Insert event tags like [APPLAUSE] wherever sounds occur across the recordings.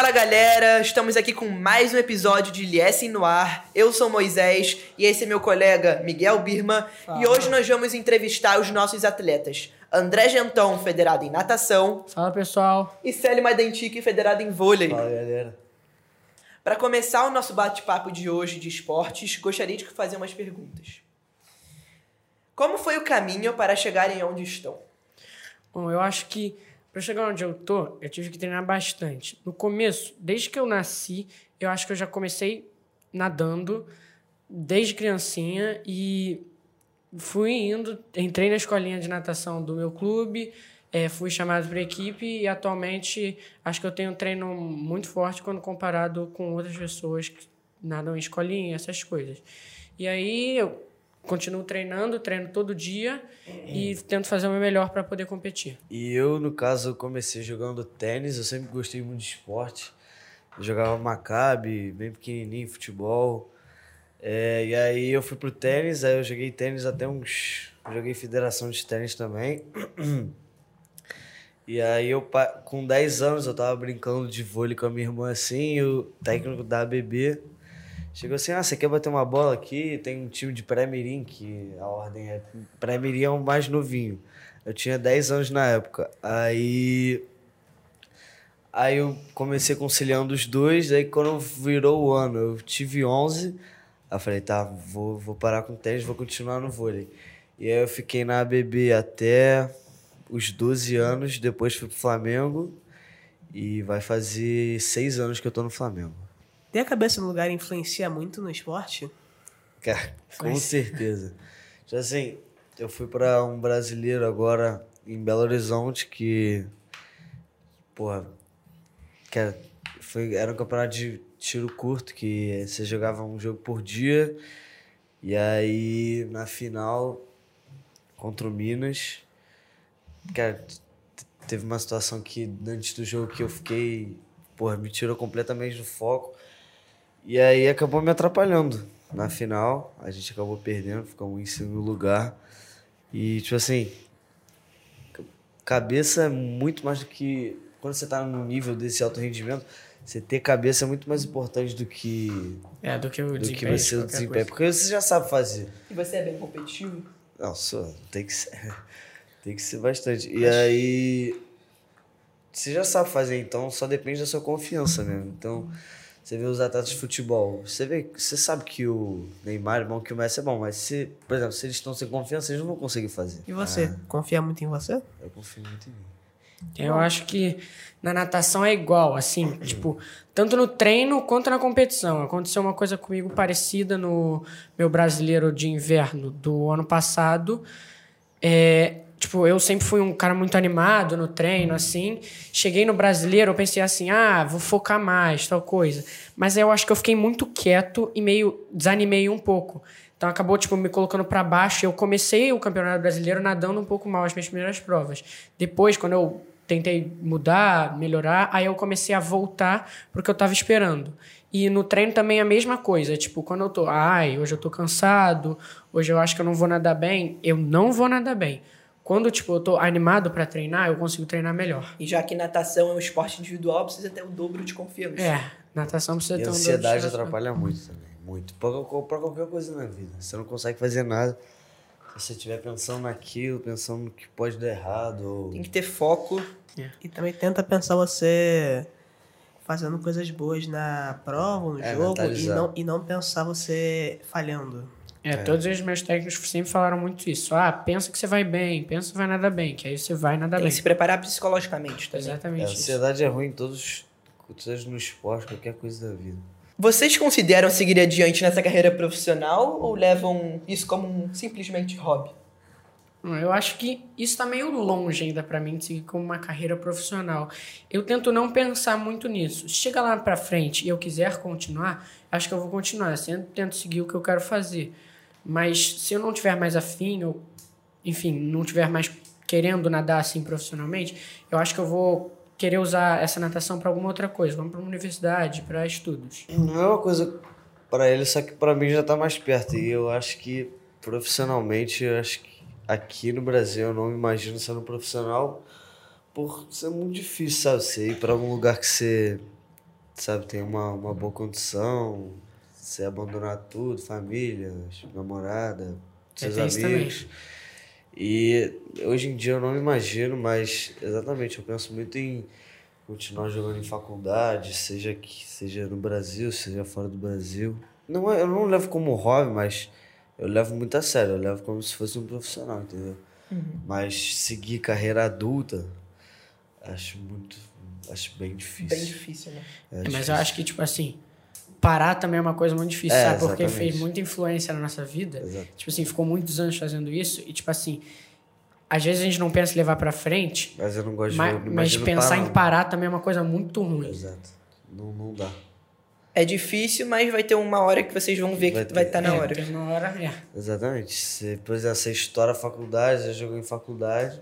Fala galera, estamos aqui com mais um episódio de Liessem no Ar. Eu sou Moisés e esse é meu colega Miguel Birma e hoje nós vamos entrevistar os nossos atletas. André Gentão, federado em natação, Fala pessoal. e Célio Madentique, federado em vôlei. Fala galera. Para começar o nosso bate-papo de hoje de esportes, gostaria de fazer umas perguntas. Como foi o caminho para chegarem onde estão? Bom, eu acho que para chegar onde eu tô, eu tive que treinar bastante. No começo, desde que eu nasci, eu acho que eu já comecei nadando desde criancinha e fui indo, entrei na escolinha de natação do meu clube, eh, fui chamado para equipe e atualmente acho que eu tenho um treino muito forte quando comparado com outras pessoas que nadam em escolinha, essas coisas. E aí continuo treinando, treino todo dia e tento fazer o meu melhor para poder competir. E eu, no caso, comecei jogando tênis, eu sempre gostei muito de esporte. Eu jogava Maccabi, bem pequenininho, futebol. É, e aí eu fui pro tênis, aí eu joguei tênis até uns... Joguei federação de tênis também. E aí eu, com 10 anos, eu tava brincando de vôlei com a minha irmã assim, e o técnico da ABB chegou assim, ah, você quer bater uma bola aqui? Tem um time de pré-mirim, que a ordem é... Pré-mirim é o mais novinho. Eu tinha 10 anos na época. Aí... Aí eu comecei conciliando os dois, aí quando virou o ano, eu tive 11, aí eu falei, tá, vou, vou parar com o tênis, vou continuar no vôlei. E aí eu fiquei na ABB até os 12 anos, depois fui pro Flamengo e vai fazer seis anos que eu tô no Flamengo. Ter a cabeça no lugar influencia muito no esporte? Cara, com certeza. Já assim, eu fui para um brasileiro agora em Belo Horizonte que. Porra. Que era, foi, era um campeonato de tiro curto que você jogava um jogo por dia. E aí, na final, contra o Minas. Cara, teve uma situação que antes do jogo que eu fiquei. Porra, me tirou completamente do foco. E aí acabou me atrapalhando. Na final, a gente acabou perdendo, ficamos em segundo lugar. E, tipo assim, ca- cabeça é muito mais do que. Quando você tá num nível desse alto rendimento, você ter cabeça é muito mais importante do que, É, do que o do que desempenho. de você desempenha. coisa. Porque você já sabe fazer. E você é bem competitivo? Não, sou, tem que ser. [LAUGHS] Tem que ser bastante. E aí. Você já sabe fazer, então só depende da sua confiança mesmo. Então, você vê os atletas de futebol, você vê, você sabe que o Neymar é bom, que o Messi é bom, mas se, por exemplo, se eles estão sem confiança, eles não vão conseguir fazer. E você? Confia muito em você? Eu confio muito em mim. Eu acho que na natação é igual, assim, tipo, tanto no treino quanto na competição. Aconteceu uma coisa comigo parecida no meu brasileiro de inverno do ano passado. É, tipo, eu sempre fui um cara muito animado no treino, assim. Cheguei no brasileiro, eu pensei assim, ah, vou focar mais, tal coisa. Mas aí eu acho que eu fiquei muito quieto e meio desanimei um pouco. Então acabou, tipo, me colocando para baixo. Eu comecei o Campeonato Brasileiro nadando um pouco mal as minhas primeiras provas. Depois, quando eu tentei mudar, melhorar, aí eu comecei a voltar porque eu tava esperando. E no treino também é a mesma coisa, tipo, quando eu tô, ai, hoje eu tô cansado, hoje eu acho que eu não vou nadar bem, eu não vou nadar bem. Quando, tipo, eu tô animado para treinar, eu consigo treinar melhor. E já que natação é um esporte individual, precisa ter o dobro de confiança. É, natação precisa E ter um ansiedade dobro de distração. atrapalha muito também. Muito. Pra, pra qualquer coisa na vida. Você não consegue fazer nada se você estiver pensando naquilo, pensando no que pode dar errado. Ou... Tem que ter foco. E também tenta pensar você fazendo coisas boas na prova, no É, jogo, e não, e não pensar você falhando. É, todos os meus técnicos sempre falaram muito isso. Ah, pensa que você vai bem, pensa que vai nadar bem, que aí você vai nadar Tem bem. que se preparar psicologicamente também. A Exatamente isso. ansiedade é ruim em todos, seja no esporte, qualquer coisa da vida. Vocês consideram seguir adiante nessa carreira profissional ou levam isso como um simplesmente hobby? Eu acho que isso tá meio longe ainda pra mim de seguir como uma carreira profissional. Eu tento não pensar muito nisso. Se chegar lá pra frente e eu quiser continuar, acho que eu vou continuar. Sempre tento seguir o que eu quero fazer. Mas se eu não tiver mais afim, ou enfim, não tiver mais querendo nadar assim profissionalmente, eu acho que eu vou querer usar essa natação pra alguma outra coisa, vamos pra uma universidade, pra estudos. Não é uma coisa pra ele, só que pra mim já tá mais perto. E eu acho que profissionalmente, eu acho que aqui no Brasil eu não me imagino sendo profissional por ser muito difícil, sabe? Você ir pra algum lugar que você sabe, tem uma, uma boa condição, você abandonar tudo, família, namorada, seus tem isso amigos. E hoje em dia eu não me imagino, mas exatamente, eu penso muito em continuar jogando em faculdade, seja que seja no Brasil, seja fora do Brasil. Não, é- eu não levo como hobby, mas eu levo muito a sério, eu levo como se fosse um profissional, entendeu? Mas seguir carreira adulta, acho muito, acho bem difícil. Bem difícil, né? É Mas eu difícil. acho que, tipo assim, parar também é uma coisa muito difícil, É, sabe? Porque exatamente. fez muita influência na nossa vida. Exato. Tipo assim, ficou muitos anos fazendo isso. E, tipo assim, às vezes a gente não pensa em levar pra frente, Mas eu não gosto mas, de não mas pensar parar, em parar também é uma coisa muito ruim. Exato. Não, não dá. É difícil, mas vai ter uma hora que vocês vão ver Vai que vai ter. estar na É, hora. uma hora, é. Exatamente. Se, por exemplo, você estoura a faculdade, já jogou em faculdade,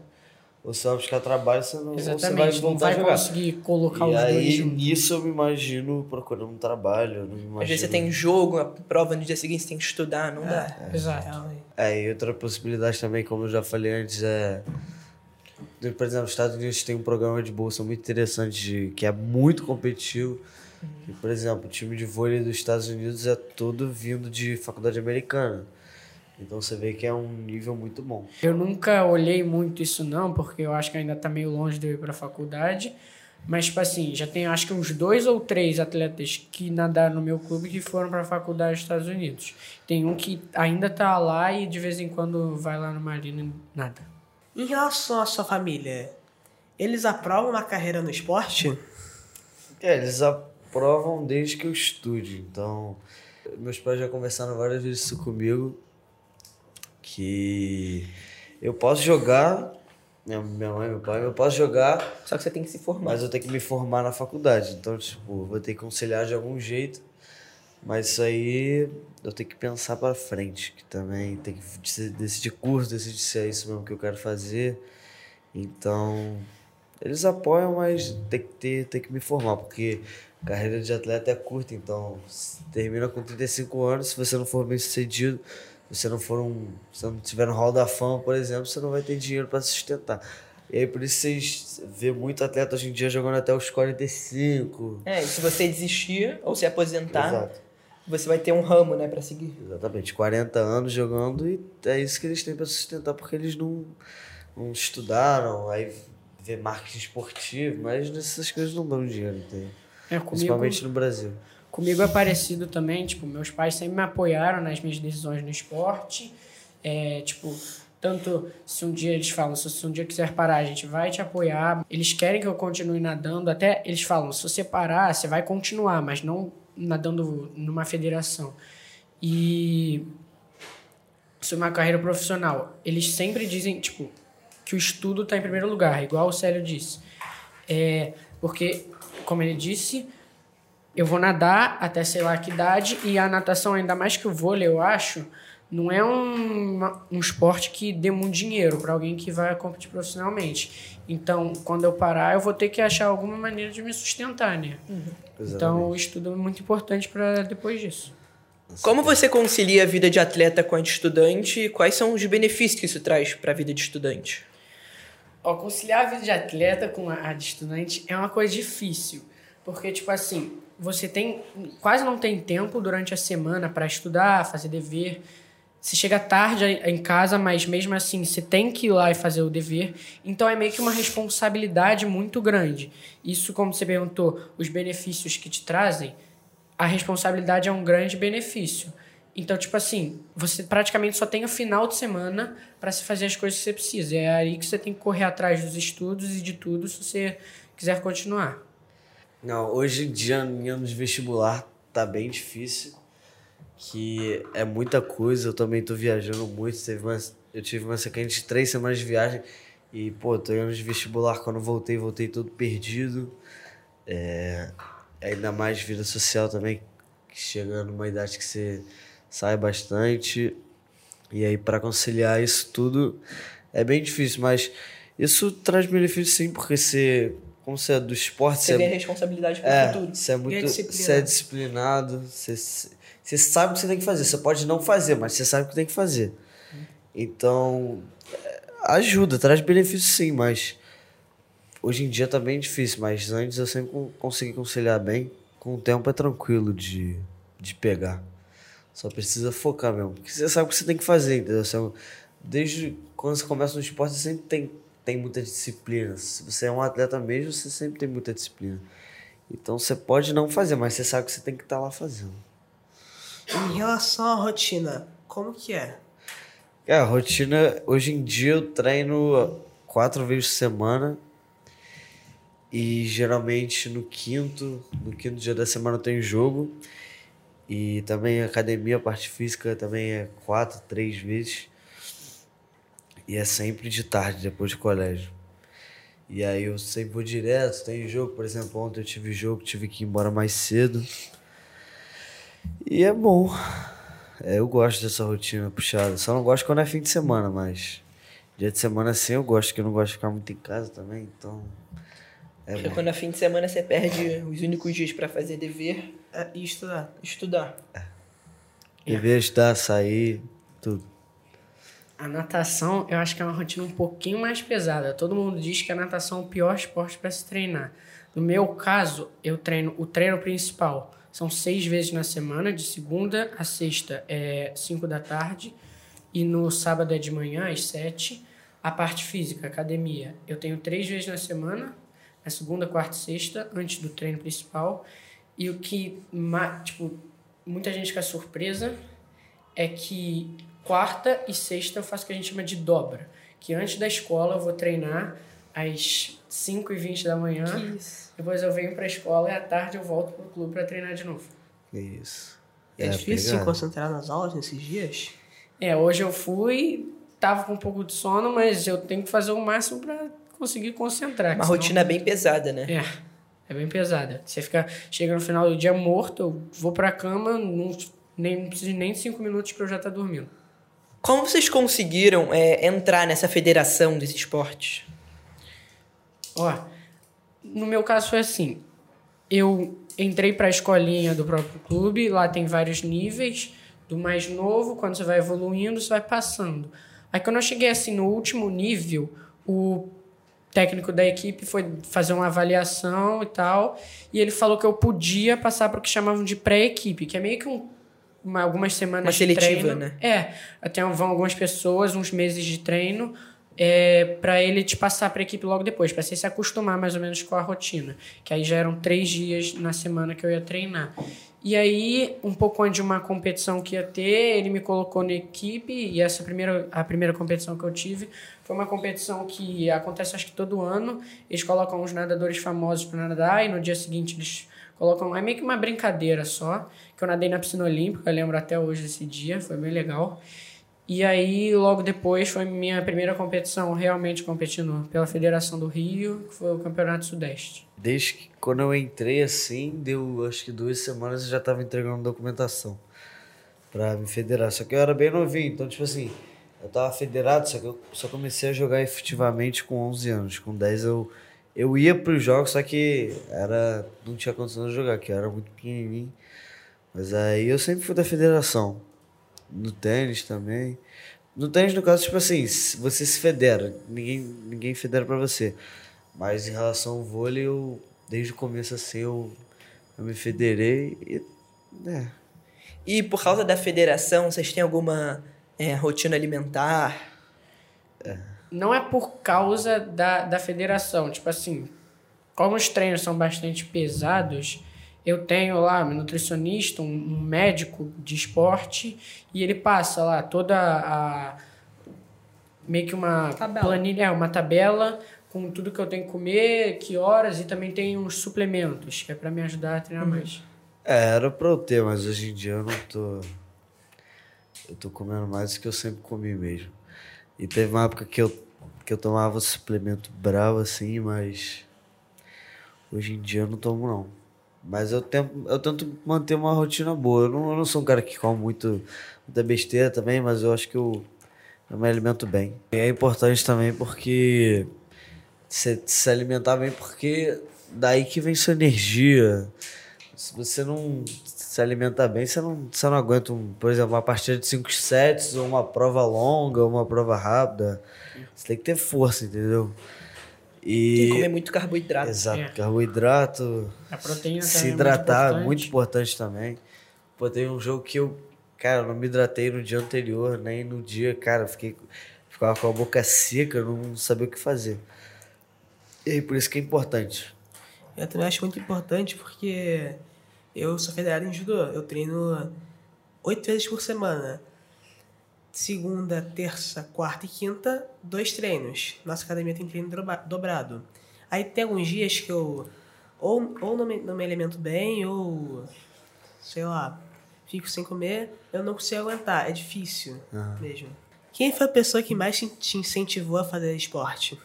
ou você vai buscar trabalho, você não você vai não voltar a vai jogar. conseguir colocar E os dois aí, juntos. nisso eu me imagino procurando um trabalho. Não imagino... Às vezes você tem jogo, a prova no dia seguinte você tem que estudar, não dá. Exato. Realmente. É, e outra possibilidade também, como eu já falei antes, é. Por exemplo, os Estados Unidos tem um programa de bolsa muito interessante, de- que é muito competitivo. E, por exemplo, o time de vôlei dos Estados Unidos é todo vindo de faculdade americana. Então você vê que é um nível muito bom. Eu nunca olhei muito isso não, porque eu acho que ainda tá meio longe de eu ir pra faculdade. Mas, tipo assim, já tem acho que uns dois ou três atletas que nadaram no meu clube que foram pra faculdade dos Estados Unidos. Tem um que ainda tá lá e de vez em quando vai lá no Marina e nada. Em relação à sua família, eles aprovam uma carreira no esporte? É, eles aprovam desde que eu estude. Então, meus pais já conversaram várias vezes isso comigo. Que eu posso jogar, minha, minha mãe, meu pai, eu posso jogar, Só que você tem que se formar. mas eu tenho que me formar na faculdade. Então, tipo, vou ter que conciliar de algum jeito. Mas isso aí eu tenho que pensar pra frente, que também tem que dec- decidir curso, decidir se é isso mesmo que eu quero fazer. Então, eles apoiam, mas tem que ter, tem que me formar, porque a carreira de atleta é curta, então termina com 35 anos, se você não for bem sucedido, se você não for um, se você não tiver no hall da fama, por exemplo, você não vai ter dinheiro para sustentar. E aí por isso vocês vê muito atleta hoje em dia jogando até os 45. É, e se você desistir ou se aposentar, Exato. você vai ter um ramo, né, pra seguir. Exatamente, 40 anos jogando e é isso que eles têm para sustentar, porque eles não, não estudaram, aí vê marketing esportivo, mas essas coisas não dão dinheiro, entendeu? É, comigo, Principalmente no Brasil. comigo é parecido também, tipo, meus pais sempre me apoiaram nas minhas decisões no esporte. É, tipo, tanto se um dia eles falam, se um dia quiser parar, a gente vai te apoiar. Eles querem que eu continue nadando, até eles falam, se você parar, você vai continuar, mas não nadando numa federação. E sobre uma carreira profissional, eles sempre dizem, tipo, que o estudo está em primeiro lugar, igual o Célio disse. É, porque, como ele disse, eu vou nadar até sei lá que idade e a natação, ainda mais que o vôlei, eu acho, não é um, um esporte que dê muito dinheiro para alguém que vai competir profissionalmente. Então, quando eu parar, eu vou ter que achar alguma maneira de me sustentar, né? Então, o estudo é muito importante para depois disso. Como você concilia a vida de atleta com a de estudante e quais são os benefícios que isso traz pra vida de estudante? Ó, conciliar a vida de atleta com a de estudante é uma coisa difícil. Porque, tipo assim, você tem quase não tem tempo durante a semana para estudar, fazer dever. Você chega tarde em casa, mas mesmo assim você tem que ir lá e fazer o dever. Então é meio que uma responsabilidade muito grande. Isso, como você perguntou, os benefícios que te trazem, a responsabilidade é um grande benefício. Então, tipo assim, você praticamente só tem o final de semana para se fazer as coisas que você precisa. É aí que você tem que correr atrás dos estudos e de tudo se você quiser continuar. Não, hoje em dia, em anos de vestibular, tá bem difícil. Que é muita coisa, eu também tô viajando muito. Teve uma, eu tive uma sequência de três semanas de viagem. E, pô, tô em anos de vestibular. Quando voltei, voltei todo perdido. É, ainda mais vida social também, que chega numa idade que você sai bastante. E aí, para conciliar isso tudo, é bem difícil. Mas isso traz benefício sim, porque você, como você é do esporte, Você você é a responsabilidade pro é, futuro. você é muito. disciplina. Você é disciplinado. Você, você sabe o que você tem que fazer. Você pode não fazer, mas você sabe o que tem que fazer. Então, é, ajuda, traz benefício sim, mas hoje em dia tá bem difícil. Mas antes eu sempre con- consegui conciliar bem. com o tempo é tranquilo de, de pegar. Só precisa focar mesmo. Porque você sabe o que você tem que fazer, entendeu? Você, é desde quando você começa no esporte, você sempre tem, tem muita disciplina. Se você é um atleta mesmo, você sempre tem muita disciplina. Então você pode não fazer, mas você sabe que você tem que estar tá lá fazendo. Em relação à rotina, como que é? É, a rotina, hoje em dia eu treino quatro vezes por semana. E geralmente no quinto, no quinto dia da semana eu tenho jogo. E também academia, parte física também é quatro, três vezes. E é sempre de tarde, depois do colégio. E aí eu sempre vou direto, tem jogo, por exemplo, ontem eu tive jogo, tive que ir embora mais cedo. E é bom. É, eu gosto dessa rotina puxada. Só não gosto quando é fim de semana, mas dia de semana sim eu gosto, que eu não gosto de ficar muito em casa também, então. É Porque bom. quando é fim de semana você perde os únicos dias para fazer dever é, e estudar. Estudar. É. Dever, estudar, sair, tudo. A natação, eu acho que é uma rotina um pouquinho mais pesada. Todo mundo diz que a natação é o pior esporte para se treinar. No meu caso, eu treino o treino principal. São seis vezes na semana, de segunda a sexta é cinco da tarde e no sábado é de manhã às sete. A parte física, academia, eu tenho três vezes na semana, na segunda, quarta e sexta, antes do treino principal. E o que, tipo, muita gente fica surpresa é que quarta e sexta eu faço o que a gente chama de dobra. Que antes da escola eu vou treinar às 5 e 20 da manhã. Depois eu venho para a escola e à tarde eu volto pro clube para treinar de novo. Que isso. É, é difícil se concentrar nas aulas nesses dias? É, hoje eu fui, tava com um pouco de sono, mas eu tenho que fazer o máximo para conseguir concentrar. Uma rotina bem pesada, né? É. É bem pesada. Você fica, chega no final do dia morto, eu vou pra cama, não, nem, não preciso nem de cinco minutos que eu já tá dormindo. Como vocês conseguiram é, entrar nessa federação desse esporte? Ó, no meu caso foi assim. Eu entrei para a escolinha do próprio clube, lá tem vários níveis, do mais novo, quando você vai evoluindo, você vai passando. Aí quando eu cheguei assim no último nível, o técnico da equipe foi fazer uma avaliação e tal, e ele falou que eu podia passar para o que chamavam de pré-equipe, que é meio que um uma, algumas semanas uma seletiva, de treino. né? É, até vão algumas pessoas, uns meses de treino, é, para ele te passar para a equipe logo depois, para você se acostumar mais ou menos com a rotina. Que aí já eram três dias na semana que eu ia treinar. E aí, um pouco antes de uma competição que ia ter, ele me colocou na equipe e essa primeira, a primeira competição que eu tive foi uma competição que acontece acho que todo ano. Eles colocam uns nadadores famosos para nadar e no dia seguinte eles colocam. É meio que uma brincadeira só. Que eu nadei na piscina olímpica, eu lembro até hoje desse dia, foi bem legal. E aí, logo depois, foi minha primeira competição realmente competindo pela Federação do Rio, que foi o Campeonato Sudeste. Desde que quando eu entrei assim, deu acho que duas semanas eu já estava entregando documentação para me federar. Só que eu era bem novinho, então, tipo assim, eu tava federado, só que eu só comecei a jogar efetivamente com 11 anos. Com 10 eu eu ia para os jogos, só que era não tinha condição de jogar, que eu era muito pequenininho. Mas aí eu sempre fui da federação. No tênis também. No tênis, no caso, tipo assim, você se federa, ninguém, ninguém federa para você. Mas em relação ao vôlei, eu, desde o começo assim, eu, eu me federei e. né E por causa da federação, vocês têm alguma é, rotina alimentar? É não é por causa da, da federação. Tipo assim, como os treinos são bastante pesados, eu tenho lá um nutricionista, um, um médico de esporte, e ele passa lá toda a. meio que uma tabela. planilha, é, uma tabela com tudo que eu tenho que comer, que horas, e também tem uns suplementos, que é para me ajudar a treinar uhum. mais. É, era pra eu ter, mas hoje em dia eu não tô. Eu tô comendo mais do que eu sempre comi mesmo. E teve uma época que eu, que eu tomava suplemento bravo assim, mas hoje em dia eu não tomo não. Mas eu tento, eu tento manter uma rotina boa. Eu não, eu não sou um cara que come muito, muita besteira também, mas eu acho que eu, eu me alimento bem. E é importante também porque se, se alimentar bem, porque daí que vem sua energia. Se você não se alimentar bem, você não, você não aguenta, um, por exemplo, uma partida de 5 sets, ou uma prova longa, ou uma prova rápida. Você tem que ter força, entendeu? Tem que E. comer muito carboidrato. Exato, É. carboidrato, A proteína se também hidratar, é muito muito importante. também. Pô, teve um jogo que eu, cara, não me hidratei no dia anterior, nem no dia, cara, fiquei, ficava com a boca seca, não sabia o que fazer. E aí, por isso que é importante. Eu também acho muito importante porque eu sou federado em judô. Eu treino oito vezes por semana. Segunda, terça, quarta e quinta, dois treinos. Nossa academia tem treino dobrado. Aí tem alguns dias que eu ou, ou não, me, não me alimento bem, ou sei lá, fico sem comer, eu não consigo aguentar. É difícil mesmo. Quem foi a pessoa que mais te incentivou a fazer esporte?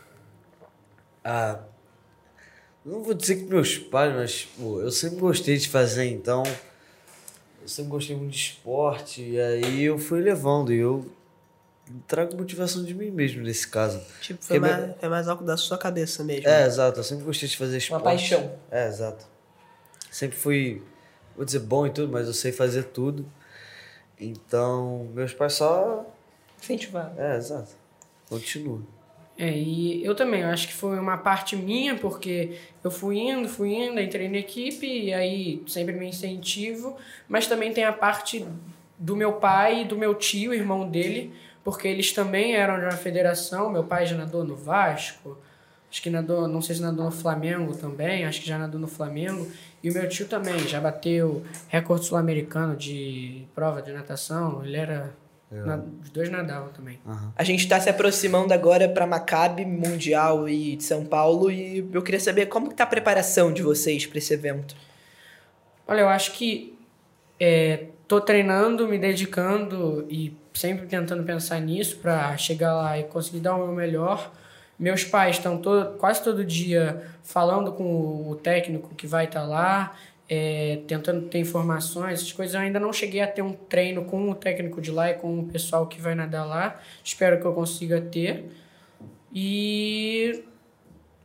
Ah, não vou dizer que meus pais, mas pô, eu sempre gostei de fazer, então. Eu sempre gostei muito de esporte, e aí eu fui levando, e eu trago motivação de mim mesmo nesse caso. Tipo, foi mais, foi mais algo da sua cabeça mesmo. É, exato, eu sempre gostei de fazer esporte. paixão. É, exato. Sempre fui, vou dizer, bom em tudo, mas eu sei fazer tudo. Então, meus pais só. Incentivar. É, exato. Continua. É, e eu também, eu acho que foi uma parte minha, porque eu fui indo, fui indo, entrei na equipe, e aí sempre me incentivo, mas também tem a parte do meu pai e do meu tio, irmão dele, porque eles também eram de uma federação, meu pai já nadou no Vasco, acho que nadou, não sei se nadou no Flamengo também, acho que já nadou no Flamengo, e o meu tio também, já bateu recorde sul-americano de prova de natação, ele era... na- os dois nadavam também. A gente tá se aproximando agora pra Maccabi Mundial e de São Paulo e eu queria saber como que tá a preparação de vocês pra esse evento. Olha, eu acho que é, tô treinando, me dedicando e sempre tentando pensar nisso para chegar lá e conseguir dar o meu melhor. Meus pais estão todo, quase todo dia falando com o técnico que vai estar lá, é, tentando ter informações, essas coisas. Eu ainda não cheguei a ter um treino com o técnico de lá e com o pessoal que vai nadar lá. Espero que eu consiga ter. E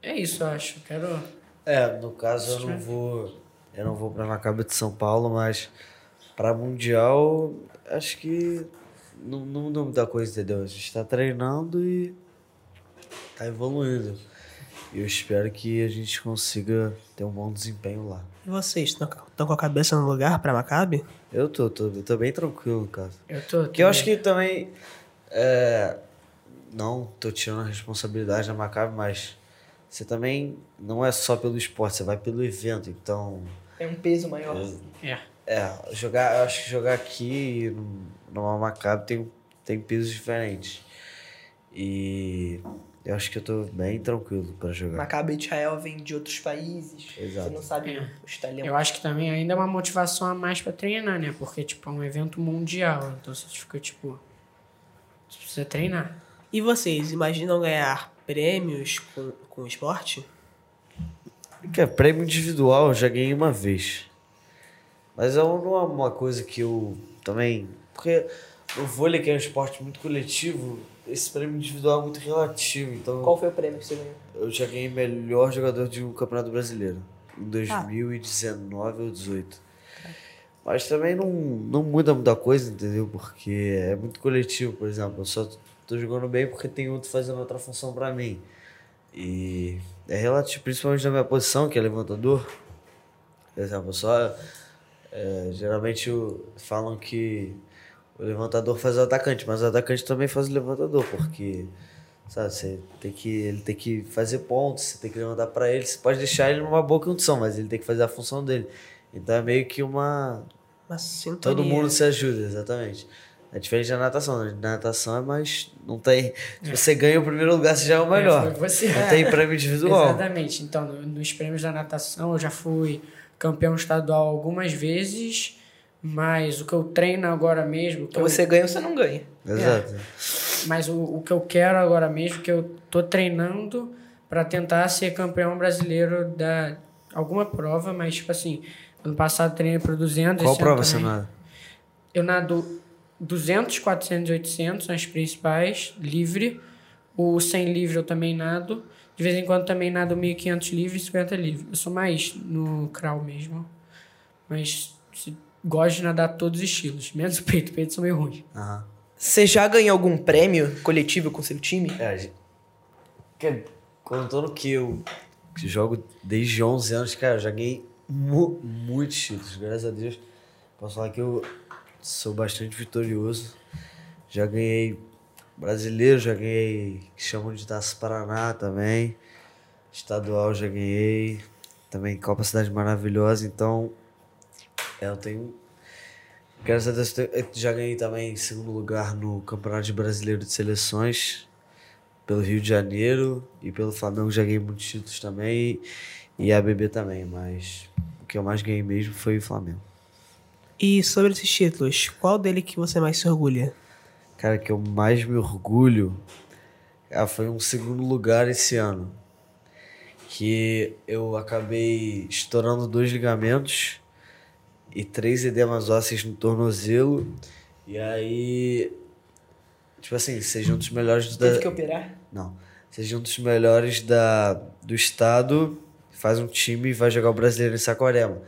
é isso, eu acho. Quero É, no caso eu não vou. Eu não vou pra Maccabi de São Paulo, mas pra Mundial, acho que não, não muda muita coisa, entendeu? A gente tá treinando e tá evoluindo. Eu espero que a gente consiga ter um bom desempenho lá. E vocês, estão com a cabeça no lugar pra Maccabi? Eu tô, tô, eu tô bem tranquilo, cara. Eu tô. Porque eu acho que também. É, não tô tirando a responsabilidade da Maccabi, mas você também não é só pelo esporte, você vai pelo evento. Então, É um peso maior. É. é, jogar, eu acho que jogar aqui numa Maccabi tem, tem pesos diferentes. E eu acho que eu tô bem tranquilo pra jogar. Maccabi de Israel vem de outros países. Exato. Você não sabe É. os talentos. Eu acho que também ainda é uma motivação a mais pra treinar, né? Porque, tipo, é um evento mundial. Então você fica, tipo. Você precisa treinar. E vocês, imaginam ganhar prêmios com, com o esporte? Que é prêmio individual, eu já ganhei uma vez. Mas é não é uma coisa que eu também. Porque o vôlei, que é um esporte muito coletivo, esse prêmio individual é muito relativo. Então Qual foi o prêmio que você ganhou? eu já ganhei melhor jogador de um campeonato brasileiro. Em 2019 ou 18. Mas também não, não muda muita coisa, entendeu? Porque é muito coletivo, por exemplo. Eu só tô jogando bem porque tem outro fazendo outra função pra mim. E é relativo, principalmente na minha posição, que é levantador. Por exemplo, só. é, geralmente falam que o levantador faz o atacante, mas o atacante também faz o levantador, porque. Sabe, você tem que, ele tem que fazer pontos, você tem que levantar pra ele. Você pode deixar ele numa boa condição, mas ele tem que fazer a função dele. Então é meio que uma. Uma sintonia. Todo mundo se ajuda, exatamente. É diferente da natação. né? Na natação é mais. Não tem. Se você ganha o primeiro lugar, você já é o melhor. É, foi você. Não tem prêmio individual. Exatamente. Então, no- nos prêmios da natação, eu já fui campeão estadual algumas vezes. Mas o que eu treino agora mesmo. que Ou eu- você ganha ou você não ganha. Exato. Mas o, o que eu quero agora mesmo, que eu tô treinando para tentar ser campeão brasileiro da alguma prova, mas tipo assim, ano passado treinei para 200. Qual prova você nada? Eu nado 200, 400 e 800 nas principais, livre. O 100 livre eu também nado. De vez em quando também nado 1500 livre e 50 livre. Eu sou mais no crawl mesmo. Mas se- gosto de nadar todos os estilos, menos o peito. O peito são meio ruins. Aham. Você já ganhou algum prêmio coletivo com seu time? É, a gente- que- contando que eu jogo desde 11 anos, cara, eu já ganhei mu muitos títulos, graças a Deus. Posso falar que eu sou bastante vitorioso. Já ganhei brasileiro, já ganhei, que chamam de Taça Paraná também. Estadual já ganhei. Também Copa Cidade Maravilhosa, então eu tenho. Graças a Deus, eu já ganhei também segundo lugar no Campeonato Brasileiro de Seleções pelo Rio de Janeiro e pelo Flamengo já ganhei muitos títulos também e a BB também, mas o que eu mais ganhei mesmo foi o Flamengo. E sobre esses títulos, qual dele que você mais se orgulha? Cara, que eu mais me orgulho ah, foi um segundo lugar esse ano. Que eu acabei estourando dois ligamentos e três edemas ósseos no tornozelo. E aí, tipo assim, seja um dos melhores da. Teve que operar? Não. Seja um dos melhores da, do estado, faz um time e vai jogar o brasileiro em Saquarema.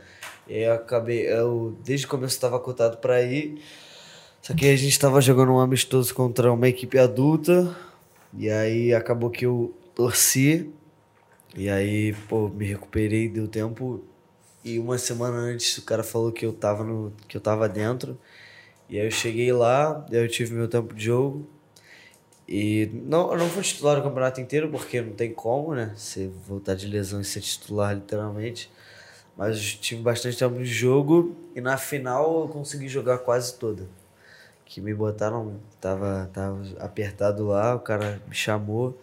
Eu acabei, eu desde o começo estava cotado para ir. Só que a gente estava jogando um amistoso contra uma equipe adulta. E aí acabou que eu torci. E aí, pô, me recuperei, deu tempo. E uma semana antes o cara falou que eu tava no que eu tava dentro. E aí eu cheguei lá, eu tive meu tempo de jogo. E não, eu não fui titular o campeonato inteiro, porque não tem como, né? Você voltar de lesão e ser titular, literalmente. Mas tive bastante tempo de jogo e na final eu consegui jogar quase toda. Que me botaram, tava, tava apertado lá, o cara me chamou.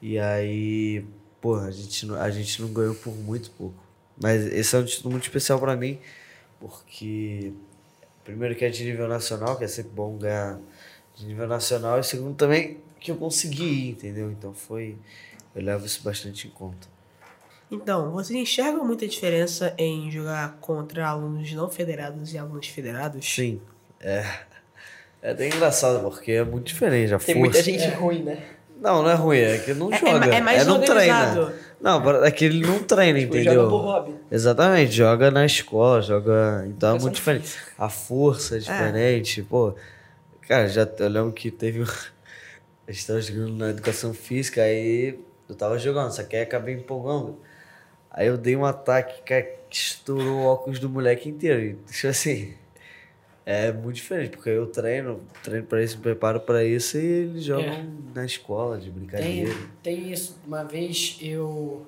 E aí, pô, a gente, a gente não ganhou por muito pouco. Mas esse é um título muito especial para mim, porque primeiro que é de nível nacional, que é sempre bom ganhar de nível nacional, e segundo também que eu consegui ir, entendeu? Então foi. Eu levo isso bastante em conta. Então, você enxerga muita diferença em jogar contra alunos não federados e alunos federados? Sim. É. É até engraçado, porque é muito diferente. A Tem força. muita gente é. ruim, né? Não, não é ruim, é que não é, é joga. É, é mais é não treina. Não, é que ele não treina, tipo, entendeu? Joga por hobby. Exatamente, joga na escola, joga. Então é muito diferente. A força é, é diferente, pô. Cara, já, eu lembro que teve. [LAUGHS] A gente tava jogando na educação física, aí eu tava jogando, só que aí acabei empolgando. Aí eu dei um ataque que estourou o óculos do moleque inteiro. E, tipo assim, é muito diferente, porque eu treino, treino para isso, me preparo para isso e eles jogam é. na escola de brincadeira. Tem, tem isso. Uma vez eu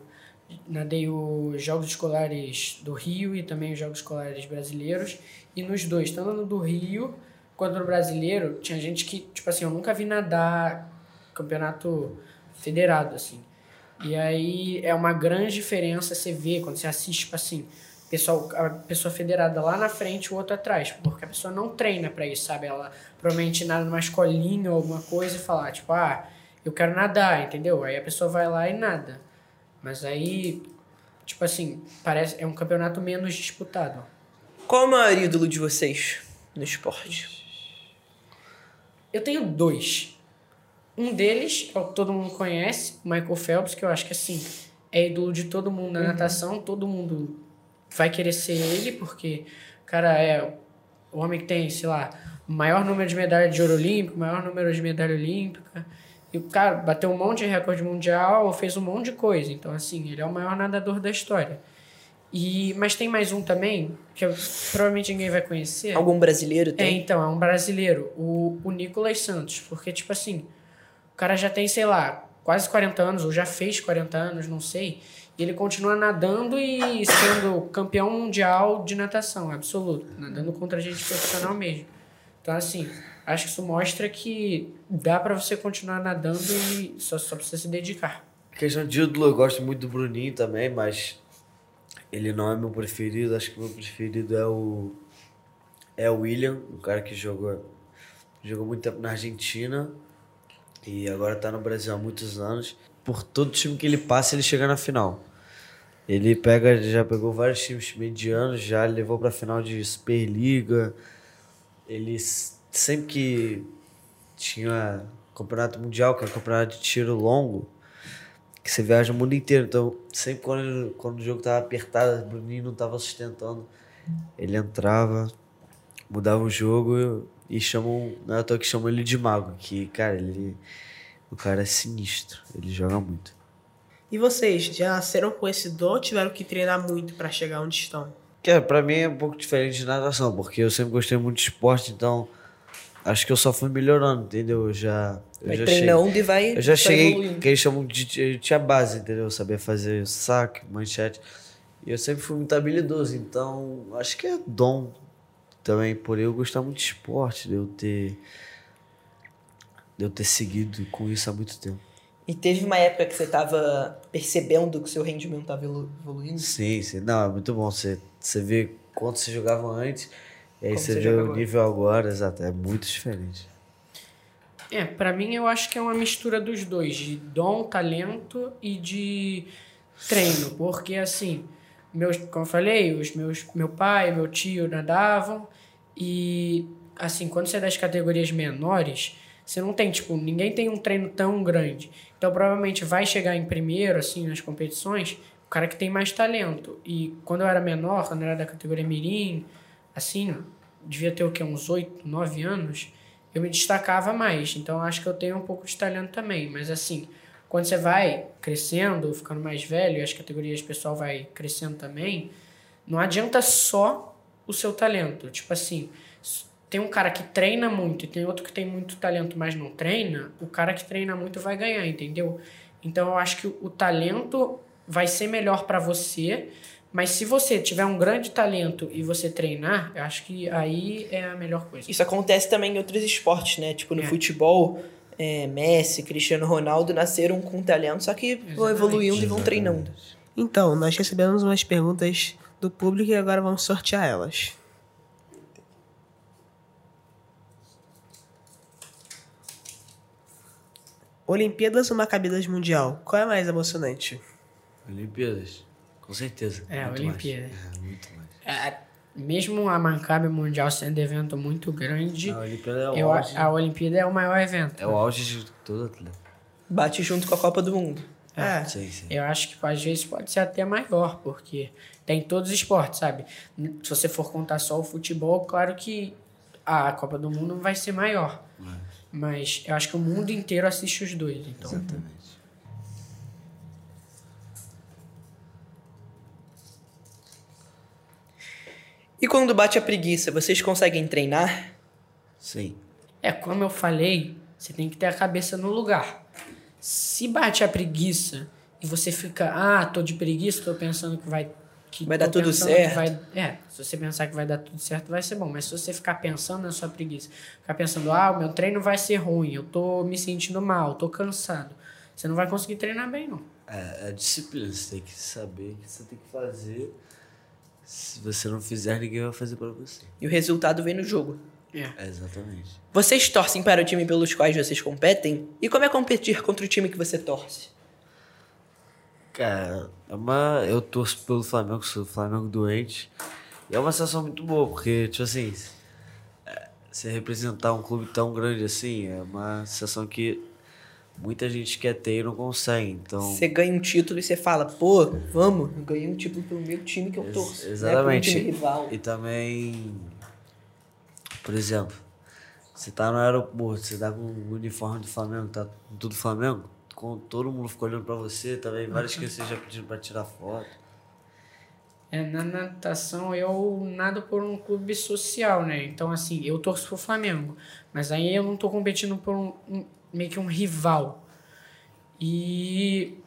nadei os Jogos Escolares do Rio e também os Jogos Escolares Brasileiros. E nos dois, tanto no do Rio quanto no brasileiro, tinha gente que, tipo assim, eu nunca vi nadar campeonato federado, assim. E aí é uma grande diferença você ver quando você assiste, tipo assim, pessoal, a pessoa federada lá na frente, o outro atrás, porque a pessoa não treina para isso, sabe? Ela provavelmente nada numa escolinha ou alguma coisa e falar, tipo, ah, eu quero nadar, entendeu? Aí a pessoa vai lá e nada. Mas aí, tipo assim, parece é um campeonato menos disputado. Qual o maior ídolo de vocês no esporte? Eu tenho dois. Um deles é o que todo mundo conhece, Michael Phelps, que eu acho que assim é ídolo de todo mundo na uhum. natação, todo mundo vai querer ser ele, porque o cara é o homem que tem, sei lá, o maior número de medalhas de ouro olímpico, maior número de medalha olímpica. E o cara bateu um monte de recorde mundial, fez um monte de coisa. Então, assim, ele é o maior nadador da história. E, mas tem mais um também, que eu, provavelmente ninguém vai conhecer. Algum brasileiro tem? É, então, é um brasileiro, o, o Nicolas Santos. Porque, tipo assim, o cara já tem, sei lá, quase 40 anos, ou já fez 40 anos, não sei. E ele continua nadando e sendo campeão mundial de natação, absoluto. Nadando contra gente profissional mesmo. Então, assim, acho que isso mostra que dá para você continuar nadando e só, só precisa se dedicar. Questão de ídolo, eu gosto muito do Bruninho também, mas ele não é meu preferido. Acho que meu preferido é o é o William, um cara que jogou jogou muito tempo na Argentina e agora tá no Brasil há muitos anos. Por todo time que ele passa, ele chega na final. Ele pega, já pegou vários times medianos, já levou pra final de Superliga. Ele sempre que tinha campeonato mundial, que é um campeonato de tiro longo, que você viaja o mundo inteiro. Então, sempre quando, quando o jogo tava apertado, o Bruninho não tava sustentando, ele entrava, mudava o jogo e chamam, não é toa que chamam ele de mago, que, cara, ele. O cara é sinistro, ele joga muito. E vocês, já nasceram com esse dom ou tiveram que treinar muito para chegar onde estão? Cara, pra mim é um pouco diferente de natação, porque eu sempre gostei muito de esporte, então acho que eu só fui melhorando, entendeu? Eu já. Eu Vai já treinando cheguei, e vai. Eu já cheguei, evoluindo. que eles chamam de. de- Tinha base, entendeu? Eu sabia fazer saque, manchete. E eu sempre fui muito habilidoso, então acho que é dom também, por eu gostar muito de esporte, de eu ter. De eu ter seguido com isso há muito tempo. E teve uma época que você tava percebendo que o seu rendimento tava evolu- evoluindo? Sim, sim. Não, é muito bom. Você, você vê quanto você jogava antes, e aí Como você você vê o agora. nível agora, exato. É muito diferente. É, pra mim eu acho que é uma mistura dos dois, de dom, talento e de treino, porque assim, meus, como eu falei, os meus, meu pai, meu tio nadavam e assim, quando você é das categorias menores, você não tem, tipo, ninguém tem um treino tão grande. Então provavelmente vai chegar em primeiro, assim, nas competições, o cara que tem mais talento. E quando eu era menor, quando eu era da categoria mirim, assim, devia ter o quê? Uns 8, 9 anos, eu me destacava mais. Então acho que eu tenho um pouco de talento também. Mas assim, quando você vai crescendo, ficando mais velho, e as categorias pessoal vai crescendo também, não adianta só o seu talento. Tipo assim, tem um cara que treina muito e tem outro que tem muito talento, mas não treina, o cara que treina muito vai ganhar, entendeu? Então eu acho que o talento vai ser melhor para você, mas se você tiver um grande talento e você treinar, eu acho que aí é a melhor coisa. Isso acontece também em outros esportes, né? Tipo no É. futebol, é, Messi, Cristiano Ronaldo nasceram com talento, só que vão Exatamente. evoluindo e vão treinando. Então, nós recebemos umas perguntas do público e agora vamos sortear elas. Olimpíadas ou Macabidas Mundial? Qual é mais emocionante? Olimpíadas, com certeza. É, muito Olimpíada. Mais. É, muito mais. É, mesmo a Maccabi Mundial sendo evento muito grande, A Olimpíada é o eu, auge. a Olimpíada é o maior evento. É o auge de todo atleta. Bate junto com a Copa do Mundo. É. Sim, sim. Eu acho que às vezes pode ser até maior, porque tem todos os esportes, sabe? Se você for contar só o futebol, claro que a Copa do Mundo vai ser maior. Mas eu acho que o mundo inteiro assiste os dois. Então, Exatamente. E quando bate a preguiça, vocês conseguem treinar? Sim. é como eu falei, você tem que ter a cabeça no lugar. Se bate a preguiça e você fica, ah, tô de preguiça, tô pensando que vai. Que Vai dar tudo certo. vai- é, se você pensar que vai dar tudo certo, vai ser bom. Mas se você ficar pensando na sua preguiça, ficar pensando, ah, o meu treino vai ser ruim, eu tô me sentindo mal, tô cansado, você não vai conseguir treinar bem, não. É, é disciplina, você tem que saber o que você tem que fazer. Se você não fizer, ninguém vai fazer pra você. E o resultado vem no jogo. É. É, exatamente. Vocês torcem para o time pelos quais vocês competem? E como é competir contra o time que você torce? Cara, é uma... eu torço pelo Flamengo, sou Flamengo doente. E é uma sensação muito boa, porque, tipo assim, é, você representar um clube tão grande assim é uma sensação que muita gente quer ter e não consegue. Então, Você ganha um título e você fala, pô, vamos, eu ganhei um título pelo meu time que eu Ex- torço. Exatamente. Né? Pro time rival. E também, por exemplo, você tá no aeroporto, você tá com o uniforme do Flamengo, tá tudo Flamengo, com todo mundo ficou olhando pra você, também várias crianças já pedindo pra tirar foto. É, na natação eu nado por um clube social, né? Então, assim, eu torço pro Flamengo. Mas aí eu não tô competindo por um, um- meio que um rival. E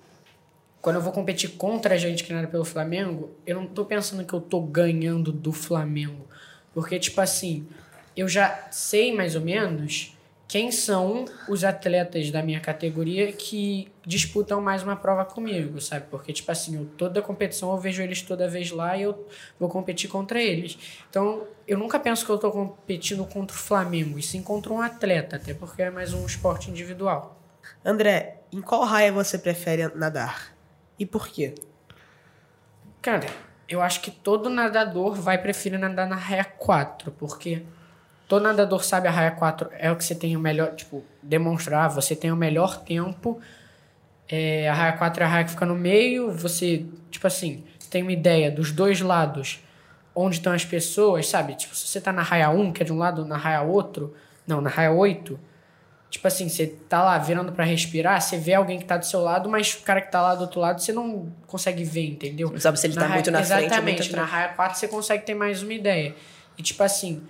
quando eu vou competir contra a gente que nada pelo Flamengo, eu não tô pensando que eu tô ganhando do Flamengo. Porque, tipo assim, eu já sei mais ou menos quem são os atletas da minha categoria que disputam mais uma prova comigo, sabe? Porque, tipo assim, eu, toda competição eu vejo eles toda vez lá e eu vou competir contra eles. Então, eu nunca penso que eu tô competindo contra o Flamengo, e sim contra um atleta, até porque é mais um esporte individual. André, em qual raia você prefere nadar? E por quê? Cara, eu acho que todo nadador vai preferir nadar na raia 4, porque todo nadador sabe a raia 4 é o que você tem o melhor, tipo, demonstrar, você tem o melhor tempo. É, a raia 4 é a raia que fica no meio, você, tipo assim, tem uma ideia dos dois lados onde estão as pessoas, sabe? Tipo, se você tá na raia 1, que é de um lado, na raia outro, não, na raia 8, Tipo assim, você tá lá virando para respirar, você vê alguém que tá do seu lado, mas o cara que tá lá do outro lado você não consegue ver, entendeu? Não sabe se ele Na tá raia- muito na frente ou Exatamente, na raia 4 você consegue ter mais uma ideia. E tipo assim,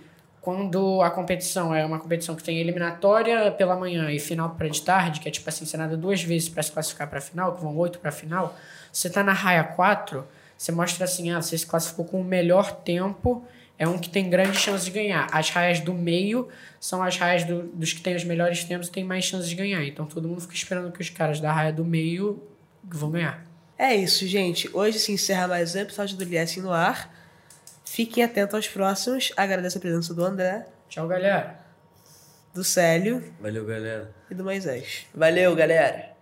quando a competição é uma competição que tem eliminatória pela manhã e final para de tarde, que é tipo assim, você nada duas vezes para se classificar pra final, que vão oito pra final, você tá na raia 4, você mostra assim, ah, você se classificou com o melhor tempo, é um que tem grande chance de ganhar. As raias do meio são as raias do- dos que têm os melhores tempos e tem mais chance de ganhar. Então todo mundo fica esperando que os caras da raia do meio vão ganhar. É isso, gente. Hoje se encerra mais um episódio do Liesse no ar. Fiquem atentos aos próximos. Agradeço a presença do André, Tchau, galera. do Célio Valeu, galera. e do Moisés. Valeu, galera.